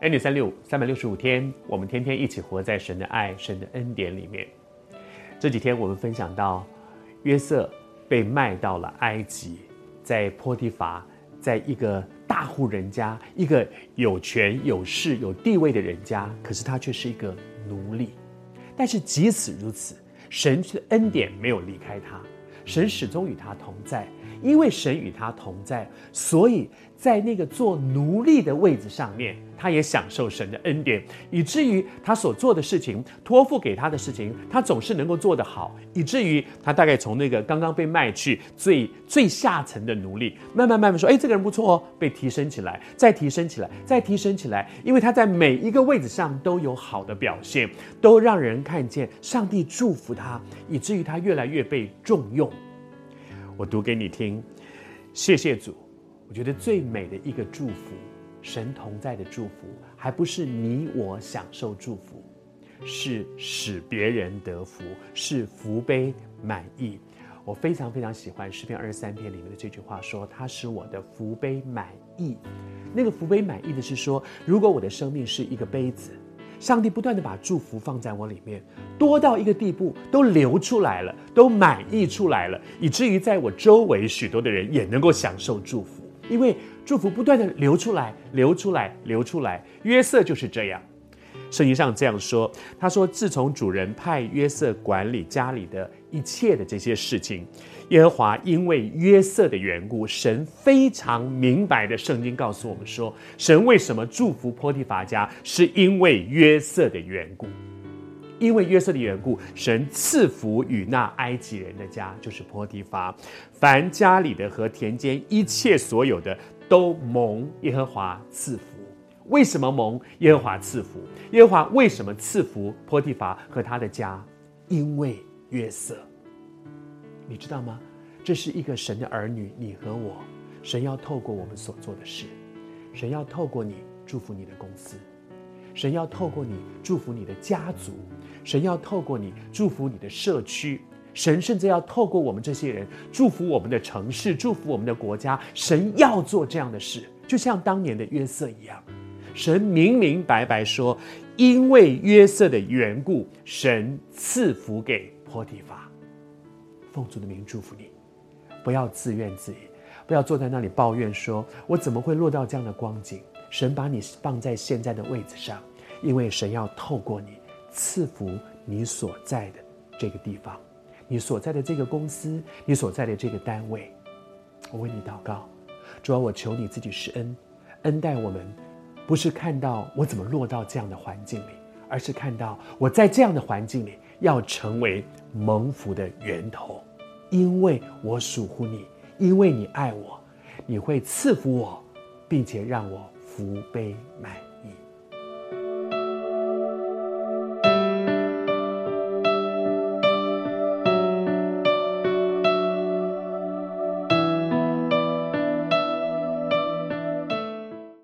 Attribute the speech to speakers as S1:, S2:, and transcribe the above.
S1: 恩典三六，三百六十五天，我们天天一起活在神的爱、神的恩典里面。这几天我们分享到，约瑟被卖到了埃及，在波提乏，在一个大户人家，一个有权有势有地位的人家，可是他却是一个奴隶。但是即使如此，神的恩典没有离开他，神始终与他同在。因为神与他同在，所以在那个做奴隶的位置上面，他也享受神的恩典，以至于他所做的事情，托付给他的事情，他总是能够做得好，以至于他大概从那个刚刚被卖去最最下层的奴隶，慢慢慢慢说，哎，这个人不错哦，被提升起来，再提升起来，再提升起来，因为他在每一个位置上都有好的表现，都让人看见上帝祝福他，以至于他越来越被重用。我读给你听，谢谢主。我觉得最美的一个祝福，神同在的祝福，还不是你我享受祝福，是使别人得福，是福杯满溢。我非常非常喜欢诗篇二十三篇里面的这句话，说他使我的福杯满溢。那个福杯满溢的是说，如果我的生命是一个杯子。上帝不断的把祝福放在我里面，多到一个地步，都流出来了，都满溢出来了，以至于在我周围许多的人也能够享受祝福，因为祝福不断的流出来，流出来，流出来。约瑟就是这样，圣经上这样说，他说：“自从主人派约瑟管理家里的一切的这些事情。”耶和华因为约瑟的缘故，神非常明白的圣经告诉我们说，神为什么祝福波提乏家，是因为约瑟的缘故。因为约瑟的缘故，神赐福与那埃及人的家，就是波提乏，凡家里的和田间一切所有的，都蒙耶和华赐福。为什么蒙耶和华赐福？耶和华为什么赐福波提乏和他的家？因为约瑟。你知道吗？这是一个神的儿女，你和我，神要透过我们所做的事，神要透过你祝福你的公司，神要透过你祝福你的家族，神要透过你祝福你的社区，神甚至要透过我们这些人祝福我们的城市，祝福我们的国家。神要做这样的事，就像当年的约瑟一样，神明明白白说，因为约瑟的缘故，神赐福给波提乏。奉主的名祝福你，不要自怨自艾，不要坐在那里抱怨说：“我怎么会落到这样的光景？”神把你放在现在的位置上，因为神要透过你赐福你所在的这个地方，你所在的这个公司，你所在的这个单位。我为你祷告，主啊，我求你自己施恩，恩待我们，不是看到我怎么落到这样的环境里，而是看到我在这样的环境里要成为蒙福的源头。因为我属乎你，因为你爱我，你会赐福我，并且让我福杯满。